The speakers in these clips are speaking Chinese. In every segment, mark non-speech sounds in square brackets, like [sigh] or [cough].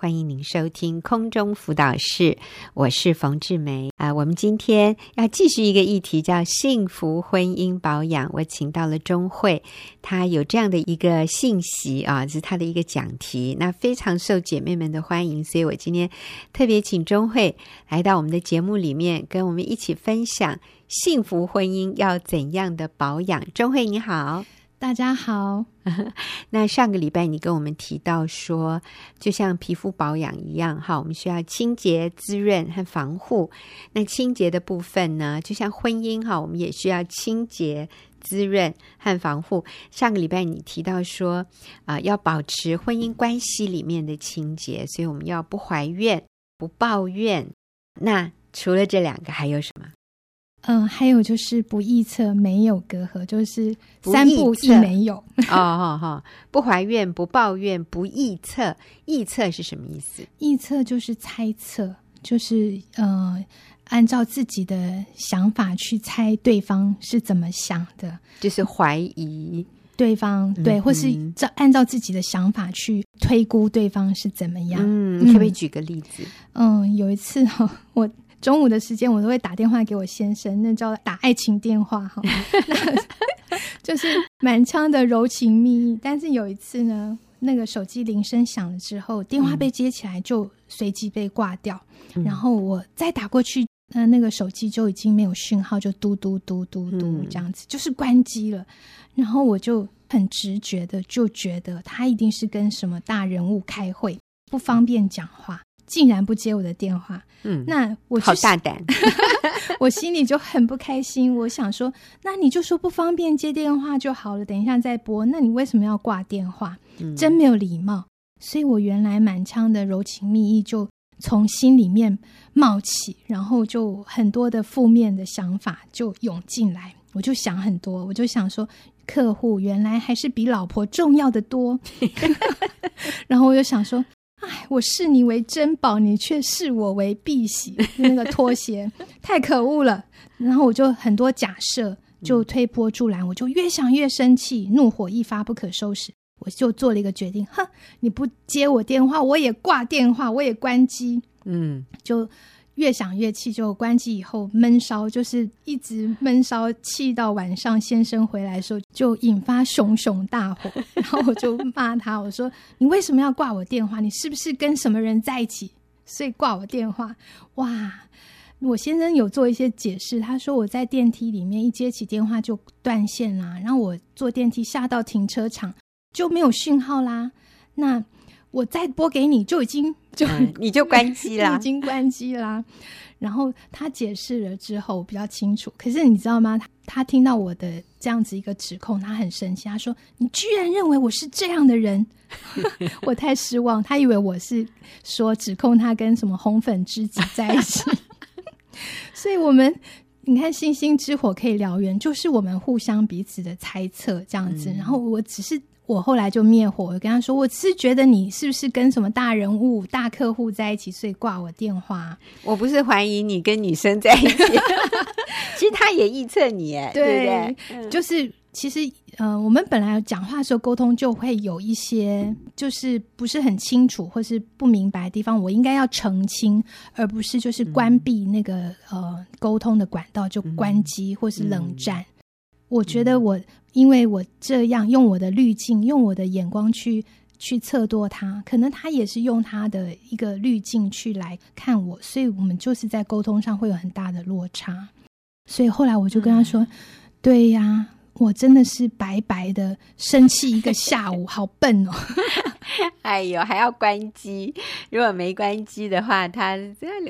欢迎您收听空中辅导室，我是冯志梅啊。我们今天要继续一个议题，叫幸福婚姻保养。我请到了钟慧，她有这样的一个信息啊，是她的一个讲题，那非常受姐妹们的欢迎，所以我今天特别请钟慧来到我们的节目里面，跟我们一起分享幸福婚姻要怎样的保养。钟慧你好。大家好，[laughs] 那上个礼拜你跟我们提到说，就像皮肤保养一样，哈，我们需要清洁、滋润和防护。那清洁的部分呢，就像婚姻哈，我们也需要清洁、滋润和防护。上个礼拜你提到说，啊、要保持婚姻关系里面的清洁，所以我们要不怀怨、不抱怨。那除了这两个，还有什么？嗯，还有就是不臆测，没有隔阂，就是三不一没有。[laughs] 哦哦哦，不怀怨，不抱怨，不臆测。臆测是什么意思？臆测就是猜测，就是呃，按照自己的想法去猜对方是怎么想的，就是怀疑对方，对，或是照按照自己的想法去推估对方是怎么样。嗯，你可不可以举个例子？嗯，有一次哈，[laughs] 我。中午的时间，我都会打电话给我先生，那叫打爱情电话哈，[laughs] 就是满腔的柔情蜜意。但是有一次呢，那个手机铃声响了之后，电话被接起来，就随即被挂掉。嗯、然后我再打过去，那那个手机就已经没有讯号，就嘟嘟嘟嘟嘟嘟这样子，就是关机了。然后我就很直觉的就觉得他一定是跟什么大人物开会，不方便讲话。竟然不接我的电话，嗯，那我好大胆，[laughs] 我心里就很不开心。我想说，那你就说不方便接电话就好了，等一下再拨。那你为什么要挂电话？嗯，真没有礼貌。所以我原来满腔的柔情蜜意就从心里面冒起，然后就很多的负面的想法就涌进来。我就想很多，我就想说，客户原来还是比老婆重要的多。[laughs] 然后我就想说。哎，我视你为珍宝，你却视我为碧玺。那个拖鞋 [laughs] 太可恶了。然后我就很多假设，就推波助澜，我就越想越生气，怒火一发不可收拾。我就做了一个决定，哼，你不接我电话，我也挂电话，我也关机。嗯，就。越想越气，就关机以后闷烧，就是一直闷烧，气到晚上先生回来的时候，就引发熊熊大火。[laughs] 然后我就骂他，我说：“你为什么要挂我电话？你是不是跟什么人在一起？所以挂我电话？”哇！我先生有做一些解释，他说我在电梯里面一接起电话就断线啦，然后我坐电梯下到停车场就没有讯号啦。那我再拨给你，就已经就、嗯、[laughs] 你就关机啦，已经关机啦。然后他解释了之后比较清楚，可是你知道吗？他他听到我的这样子一个指控，他很生气，他说：“你居然认为我是这样的人，[laughs] 我太失望。”他以为我是说指控他跟什么红粉知己在一起。[laughs] 所以我们你看，星星之火可以燎原，就是我们互相彼此的猜测这样子。嗯、然后我只是。我后来就灭火，我跟他说：“我是觉得你是不是跟什么大人物、大客户在一起，所以挂我电话。我不是怀疑你跟女生在一起，[laughs] 其实他也臆测你，哎，对，不对？嗯、就是其实，呃，我们本来讲话的时候沟通就会有一些，就是不是很清楚或是不明白的地方，我应该要澄清，而不是就是关闭那个、嗯、呃沟通的管道就关机或是冷战。嗯、我觉得我。”因为我这样用我的滤镜，用我的眼光去去测度他，可能他也是用他的一个滤镜去来看我，所以我们就是在沟通上会有很大的落差。所以后来我就跟他说：“嗯、对呀，我真的是白白的生气一个下午，好笨哦！[laughs] 哎呦，还要关机？如果没关机的话，他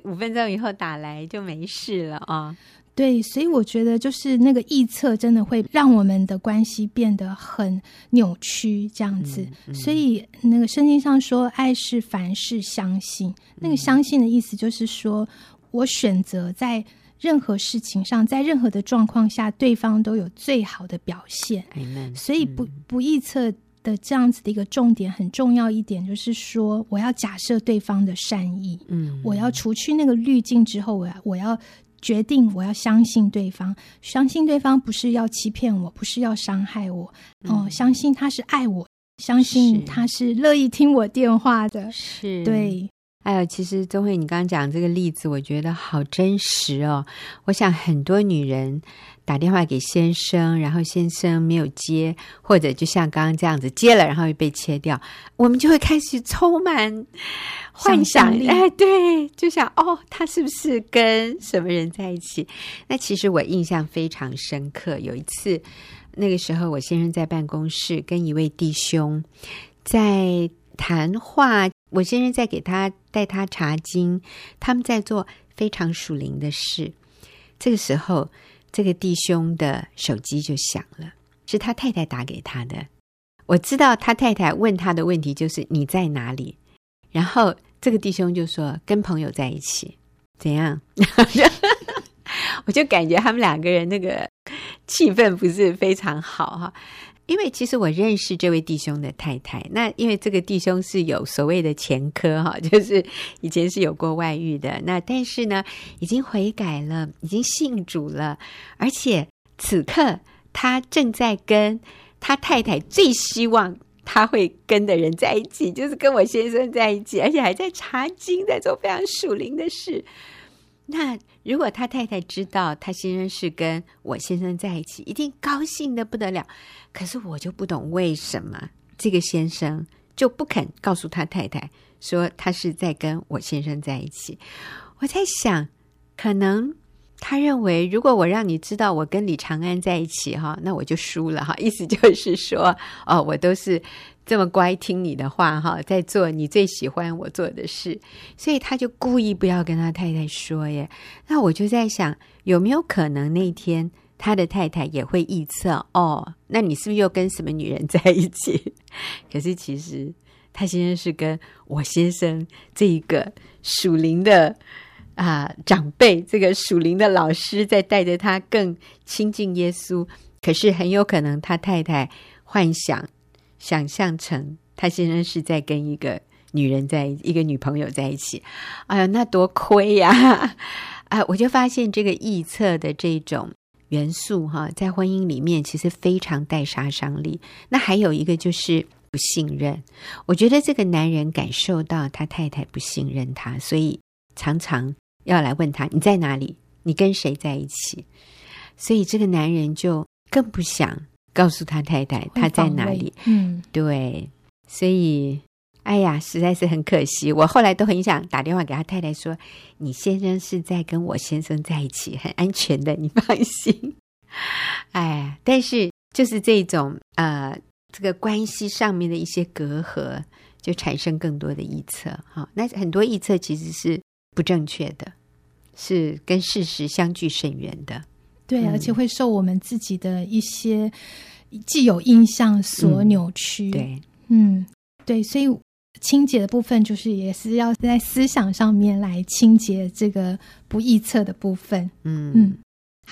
五分钟以后打来就没事了啊。哦”对，所以我觉得就是那个臆测，真的会让我们的关系变得很扭曲，这样子。嗯嗯、所以那个圣经上说，爱是凡事相信。那个相信的意思就是说，我选择在任何事情上，在任何的状况下，对方都有最好的表现。嗯、所以不不臆测的这样子的一个重点，很重要一点就是说，我要假设对方的善意。嗯，我要除去那个滤镜之后，我要我要。决定我要相信对方，相信对方不是要欺骗我，不是要伤害我，哦、呃，相信他是爱我，相信他是乐意听我电话的。是，对。哎呦，其实钟慧，你刚刚讲这个例子，我觉得好真实哦。我想很多女人打电话给先生，然后先生没有接，或者就像刚刚这样子接了，然后又被切掉，我们就会开始充满幻想。想哎，对，就想哦，他是不是跟什么人在一起？那其实我印象非常深刻。有一次，那个时候我先生在办公室跟一位弟兄在谈话。我先生在给他带他查经，他们在做非常属灵的事。这个时候，这个弟兄的手机就响了，是他太太打给他的。我知道他太太问他的问题就是你在哪里，然后这个弟兄就说跟朋友在一起，怎样？[laughs] 我就感觉他们两个人那个气氛不是非常好哈。因为其实我认识这位弟兄的太太，那因为这个弟兄是有所谓的前科哈，[laughs] 就是以前是有过外遇的，那但是呢，已经悔改了，已经信主了，而且此刻他正在跟他太太最希望他会跟的人在一起，就是跟我先生在一起，而且还在查经，在做非常属灵的事。那如果他太太知道他先生是跟我先生在一起，一定高兴的不得了。可是我就不懂为什么这个先生就不肯告诉他太太说他是在跟我先生在一起。我在想，可能他认为如果我让你知道我跟李长安在一起哈，那我就输了哈。[laughs] 意思就是说，哦，我都是。这么乖听你的话哈，在做你最喜欢我做的事，所以他就故意不要跟他太太说耶。那我就在想，有没有可能那天他的太太也会臆测哦？那你是不是又跟什么女人在一起？[laughs] 可是其实他先生是跟我先生这一个属灵的啊、呃、长辈，这个属灵的老师在带着他更亲近耶稣。可是很有可能他太太幻想。想象成他先生是在跟一个女人在一个女朋友在一起，哎呀，那多亏呀！[laughs] 啊，我就发现这个臆测的这种元素哈，在婚姻里面其实非常带杀伤力。那还有一个就是不信任，我觉得这个男人感受到他太太不信任他，所以常常要来问他，你在哪里？你跟谁在一起？所以这个男人就更不想。告诉他太太他在哪里？嗯，对，所以，哎呀，实在是很可惜。我后来都很想打电话给他太太说：“你先生是在跟我先生在一起，很安全的，你放心。” [laughs] 哎，但是就是这种呃，这个关系上面的一些隔阂，就产生更多的臆测。哈，那很多臆测其实是不正确的，是跟事实相距甚远的。对，而且会受我们自己的一些既有印象所扭曲。嗯、对，嗯，对，所以清洁的部分就是也是要在思想上面来清洁这个不臆测的部分。嗯嗯。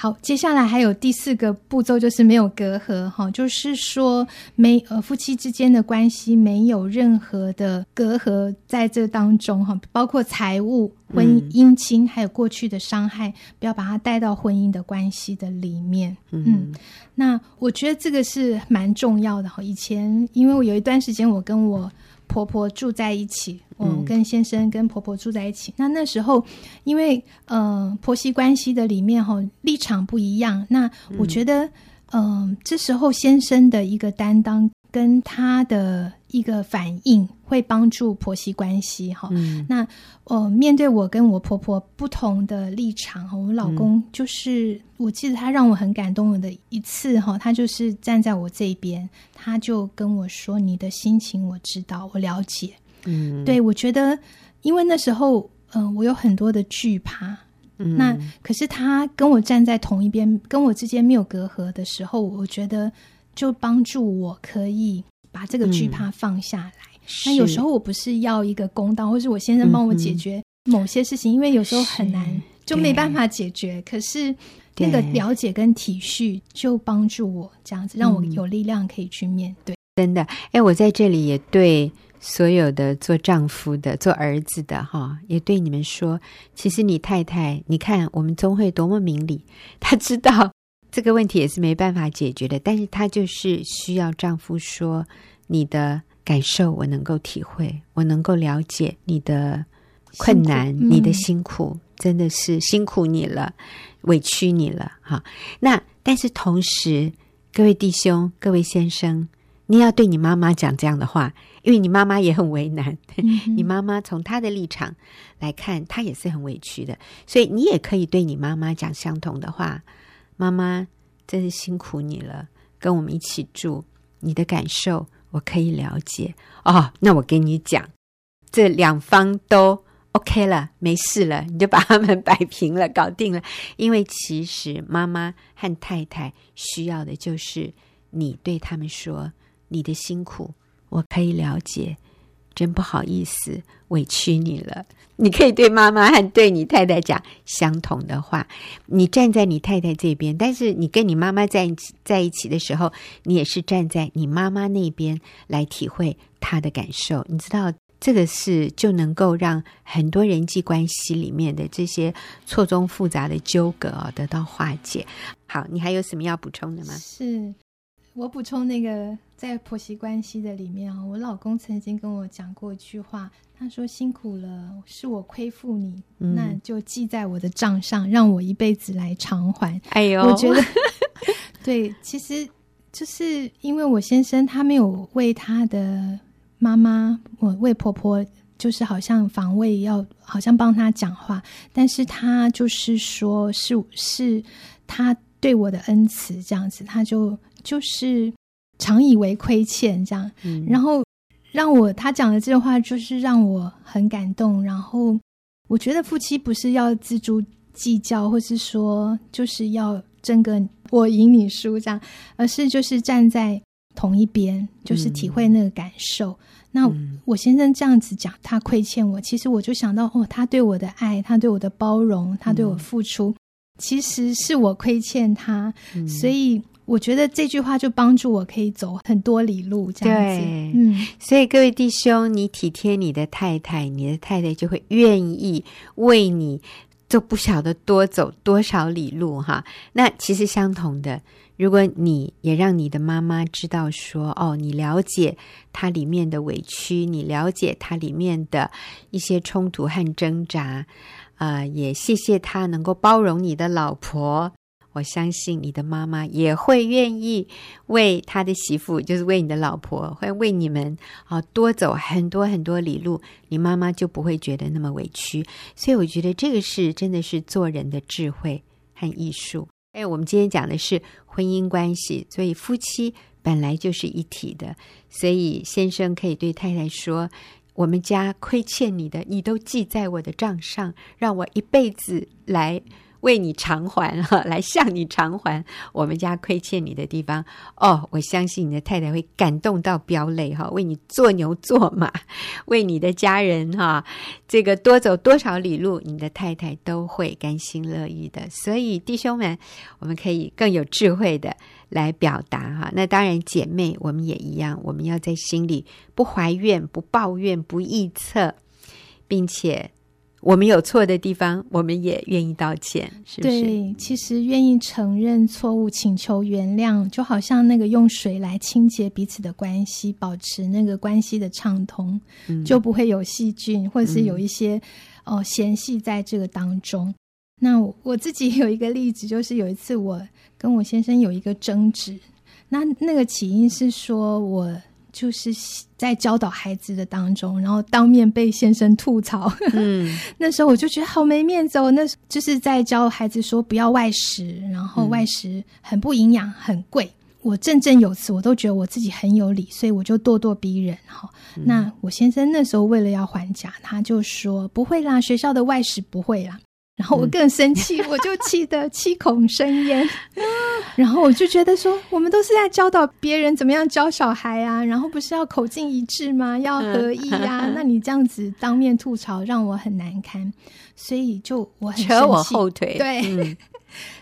好，接下来还有第四个步骤，就是没有隔阂哈，就是说没呃夫妻之间的关系没有任何的隔阂在这当中哈，包括财务、婚姻亲，还有过去的伤害，不要把它带到婚姻的关系的里面。嗯，嗯，那我觉得这个是蛮重要的哈。以前因为我有一段时间我跟我婆婆住在一起，我跟先生跟婆婆住在一起。嗯、那那时候，因为呃婆媳关系的里面哈立场不一样，那我觉得嗯、呃、这时候先生的一个担当。跟他的一个反应会帮助婆媳关系哈。嗯、那呃，面对我跟我婆婆不同的立场哈，我老公就是，嗯、我记得他让我很感动的一次哈，他就是站在我这边，他就跟我说：“你的心情我知道，我了解。”嗯，对，我觉得，因为那时候嗯、呃，我有很多的惧怕。嗯，那可是他跟我站在同一边，跟我之间没有隔阂的时候，我觉得。就帮助我可以把这个惧怕放下来。那、嗯、有时候我不是要一个公道，或是我先生帮我解决某些事情，嗯、因为有时候很难，就没办法解决。可是那个了解跟体恤，就帮助我这样子，让我有力量可以去面对。真的，哎，我在这里也对所有的做丈夫的、做儿子的哈，也对你们说，其实你太太，你看我们宗会多么明理，她知道。这个问题也是没办法解决的，但是她就是需要丈夫说：“你的感受我能够体会，我能够了解你的困难，嗯、你的辛苦，真的是辛苦你了，委屈你了哈。那但是同时，各位弟兄，各位先生，你要对你妈妈讲这样的话，因为你妈妈也很为难。嗯、你妈妈从她的立场来看，她也是很委屈的，所以你也可以对你妈妈讲相同的话。妈妈，真是辛苦你了，跟我们一起住，你的感受我可以了解哦。那我跟你讲，这两方都 OK 了，没事了，你就把他们摆平了，搞定了。因为其实妈妈和太太需要的就是你对他们说，你的辛苦我可以了解。真不好意思，委屈你了。你可以对妈妈和对你太太讲相同的话。你站在你太太这边，但是你跟你妈妈在一起在一起的时候，你也是站在你妈妈那边来体会她的感受。你知道，这个是就能够让很多人际关系里面的这些错综复杂的纠葛哦得到化解。好，你还有什么要补充的吗？是。我补充那个在婆媳关系的里面啊，我老公曾经跟我讲过一句话，他说：“辛苦了，是我亏负你，嗯、那就记在我的账上，让我一辈子来偿还。”哎呦，我觉得 [laughs] 对，其实就是因为我先生他没有为他的妈妈，我为婆婆，就是好像防卫要好像帮他讲话，但是他就是说是是他对我的恩慈这样子，他就。就是常以为亏欠这样，嗯、然后让我他讲的这句话，就是让我很感动。然后我觉得夫妻不是要锱铢计较，或是说就是要争个我赢你输这样，而是就是站在同一边，就是体会那个感受。嗯、那我先生这样子讲，他亏欠我，其实我就想到哦，他对我的爱，他对我的包容，他对我付出，嗯、其实是我亏欠他，嗯、所以。我觉得这句话就帮助我可以走很多里路，这样子。对，嗯，所以各位弟兄，你体贴你的太太，你的太太就会愿意为你，就不晓得多走多少里路哈。那其实相同的，如果你也让你的妈妈知道说，哦，你了解她里面的委屈，你了解她里面的一些冲突和挣扎，啊、呃，也谢谢她能够包容你的老婆。我相信你的妈妈也会愿意为她的媳妇，就是为你的老婆，会为你们啊多走很多很多里路，你妈妈就不会觉得那么委屈。所以我觉得这个是真的是做人的智慧和艺术。哎，我们今天讲的是婚姻关系，所以夫妻本来就是一体的。所以先生可以对太太说：“我们家亏欠你的，你都记在我的账上，让我一辈子来。”为你偿还哈，[laughs] 来向你偿还我们家亏欠你的地方哦。我相信你的太太会感动到飙泪哈，为你做牛做马，[laughs] 为你的家人哈，这个多走多少里路，你的太太都会甘心乐意的。所以弟兄们，我们可以更有智慧的来表达哈。那当然，姐妹我们也一样，我们要在心里不怀怨、不抱怨、不臆测，并且。我们有错的地方，我们也愿意道歉，是不是？对，其实愿意承认错误、请求原谅，就好像那个用水来清洁彼此的关系，保持那个关系的畅通，嗯、就不会有细菌，或者是有一些、嗯、哦嫌隙在这个当中。那我，我自己有一个例子，就是有一次我跟我先生有一个争执，那那个起因是说我。就是在教导孩子的当中，然后当面被先生吐槽。嗯，[laughs] 那时候我就觉得好没面子哦。那就是在教孩子说不要外食，然后外食很不营养，很贵。我振振有词，我都觉得我自己很有理，所以我就咄咄逼人。哈，那我先生那时候为了要还价，他就说不会啦，学校的外食不会啦。然后我更生气，嗯、[laughs] 我就气得七孔生烟。[laughs] 然后我就觉得说，我们都是在教导别人怎么样教小孩啊，然后不是要口径一致吗？要合一呀、啊？[laughs] 那你这样子当面吐槽，让我很难堪，所以就我很生气，扯我后腿。对，嗯、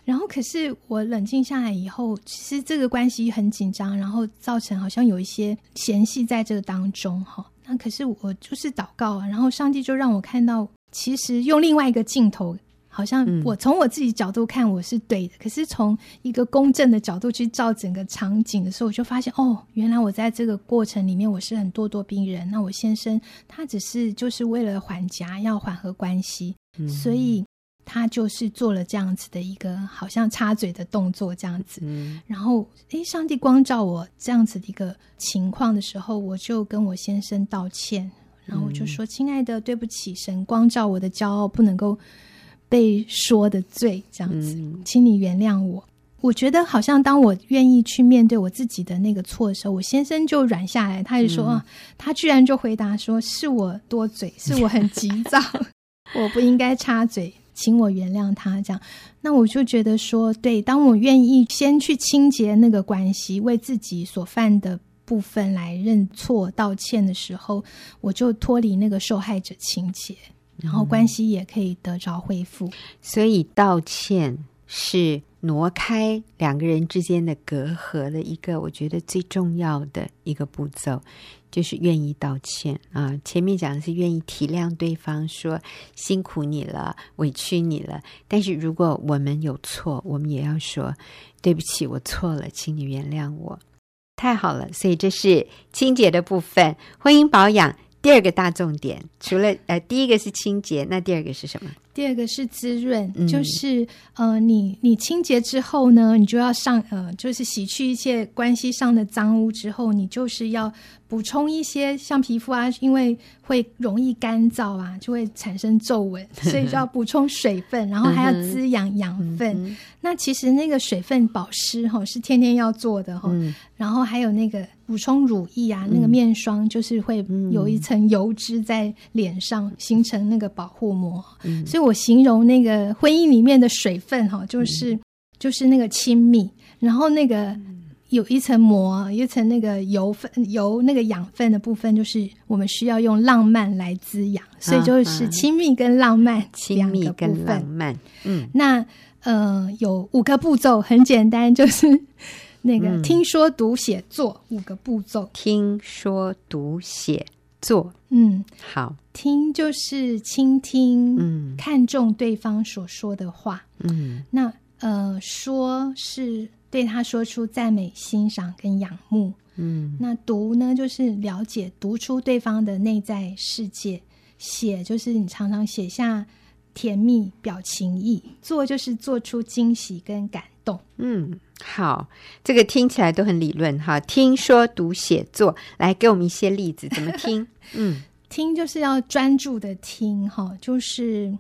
然后可是我冷静下来以后，其实这个关系很紧张，然后造成好像有一些嫌隙在这个当中哈。那可是我就是祷告啊，然后上帝就让我看到，其实用另外一个镜头。好像我从我自己角度看我是对的，嗯、可是从一个公正的角度去照整个场景的时候，我就发现哦，原来我在这个过程里面我是很咄咄逼人。那我先生他只是就是为了缓夹，要缓和关系，嗯、所以他就是做了这样子的一个好像插嘴的动作，这样子。嗯、然后，诶，上帝光照我这样子的一个情况的时候，我就跟我先生道歉，然后我就说：“嗯、亲爱的，对不起，神光照我的骄傲，不能够。”被说的罪这样子，嗯、请你原谅我。我觉得好像当我愿意去面对我自己的那个错的时候，我先生就软下来，他就说：“啊、嗯，他居然就回答说，是我多嘴，是我很急躁，[laughs] 我不应该插嘴，请我原谅他。”这样，那我就觉得说，对，当我愿意先去清洁那个关系，为自己所犯的部分来认错道歉的时候，我就脱离那个受害者情结。然后关系也可以得着恢复，所以道歉是挪开两个人之间的隔阂的一个，我觉得最重要的一个步骤，就是愿意道歉啊。前面讲的是愿意体谅对方，说辛苦你了，委屈你了。但是如果我们有错，我们也要说对不起，我错了，请你原谅我。太好了，所以这是清洁的部分，婚姻保养。第二个大重点，除了呃，第一个是清洁，那第二个是什么？第二个是滋润，嗯、就是呃，你你清洁之后呢，你就要上呃，就是洗去一切关系上的脏污之后，你就是要补充一些像皮肤啊，因为会容易干燥啊，就会产生皱纹，[laughs] 所以就要补充水分，然后还要滋养养分。嗯、那其实那个水分保湿哈、哦、是天天要做的哈、哦，嗯、然后还有那个。补充乳液啊，那个面霜就是会有一层油脂在脸上形成那个保护膜，嗯、所以我形容那个婚姻里面的水分哈，就是、嗯、就是那个亲密，然后那个有一层膜，一层那个油分油那个养分的部分，就是我们需要用浪漫来滋养，所以就是亲密跟浪漫，亲密跟浪漫，嗯，那呃有五个步骤，很简单，就是。那个听说读写做五个步骤，听说读写做，嗯，好，听就是倾听，嗯，看重对方所说的话，嗯，那呃，说是对他说出赞美、欣赏跟仰慕，嗯，那读呢就是了解、读出对方的内在世界，写就是你常常写下甜蜜表情意，做就是做出惊喜跟感动，嗯。好，这个听起来都很理论哈。听说读写作，来给我们一些例子，怎么听？[laughs] 嗯，听就是要专注的听哈，就是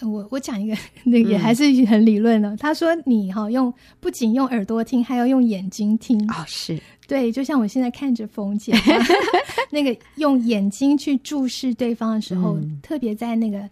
我我讲一个，那个也还是很理论的。嗯、他说你哈用不仅用耳朵听，还要用眼睛听哦，是对，就像我现在看着冯姐，[laughs] 那个用眼睛去注视对方的时候，嗯、特别在那个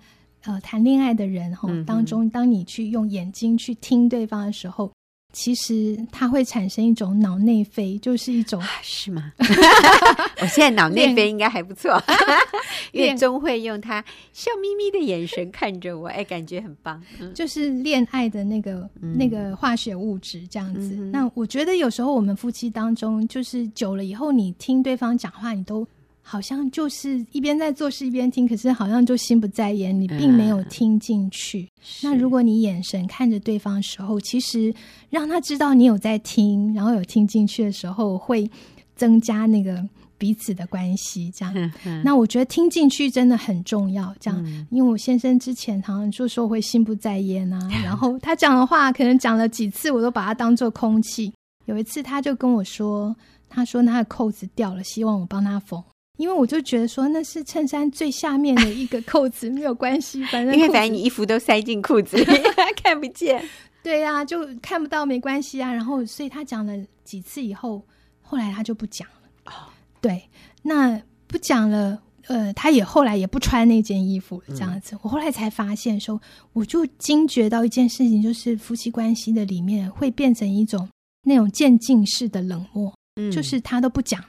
呃谈恋爱的人哈当中，当你去用眼睛去听对方的时候。其实它会产生一种脑内啡，就是一种啊是吗？[laughs] 我现在脑内啡应该还不错，[laughs] 因为钟慧用他笑眯眯的眼神看着我，哎，感觉很棒。就是恋爱的那个、嗯、那个化学物质这样子。嗯、那我觉得有时候我们夫妻当中，就是久了以后，你听对方讲话，你都。好像就是一边在做事一边听，可是好像就心不在焉，你并没有听进去。嗯、那如果你眼神看着对方的时候，其实让他知道你有在听，然后有听进去的时候，会增加那个彼此的关系。这样，嗯嗯、那我觉得听进去真的很重要。这样，嗯、因为我先生之前好像就说会心不在焉啊，嗯、[laughs] 然后他讲的话可能讲了几次，我都把它当做空气。有一次他就跟我说，他说他的扣子掉了，希望我帮他缝。因为我就觉得说那是衬衫最下面的一个扣子，没有关系，反正 [laughs] 因为反正你衣服都塞进裤子里，[laughs] 看不见。对呀、啊，就看不到没关系啊。然后，所以他讲了几次以后，后来他就不讲了。哦，对，那不讲了，呃，他也后来也不穿那件衣服了，这样子。嗯、我后来才发现说，我就惊觉到一件事情，就是夫妻关系的里面会变成一种那种渐进式的冷漠，嗯，就是他都不讲。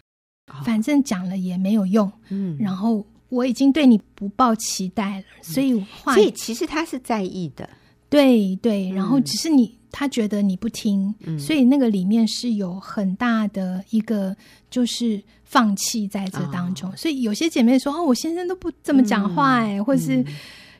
反正讲了也没有用，嗯，然后我已经对你不抱期待了，嗯、所以话，所以其实他是在意的，对对，然后只是你、嗯、他觉得你不听，嗯、所以那个里面是有很大的一个就是放弃在这当中，哦、所以有些姐妹说哦，我先生都不这么讲话哎，嗯、或是、嗯、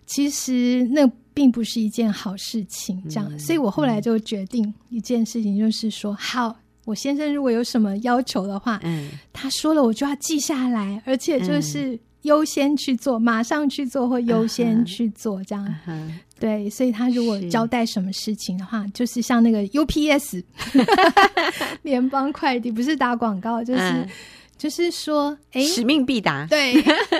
其实那并不是一件好事情。这样，嗯、所以我后来就决定一件事情，就是说，嗯、好，我先生如果有什么要求的话，嗯，他说了，我就要记下来，而且就是优先去做，嗯、马上去做，或优先去做，这样。嗯嗯对，所以他如果交代什么事情的话，是就是像那个 UPS [laughs] 联邦快递，不是打广告，就是、嗯、就是说，哎，使命必达。对，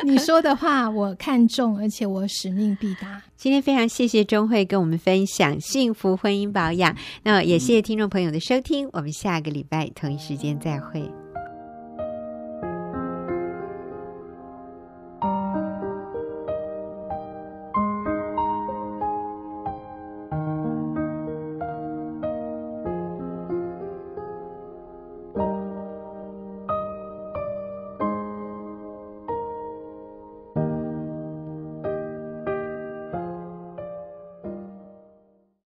你说的话我看中，而且我使命必达。[laughs] 今天非常谢谢钟慧跟我们分享幸福婚姻保养，那也谢谢听众朋友的收听，我们下个礼拜同一时间再会。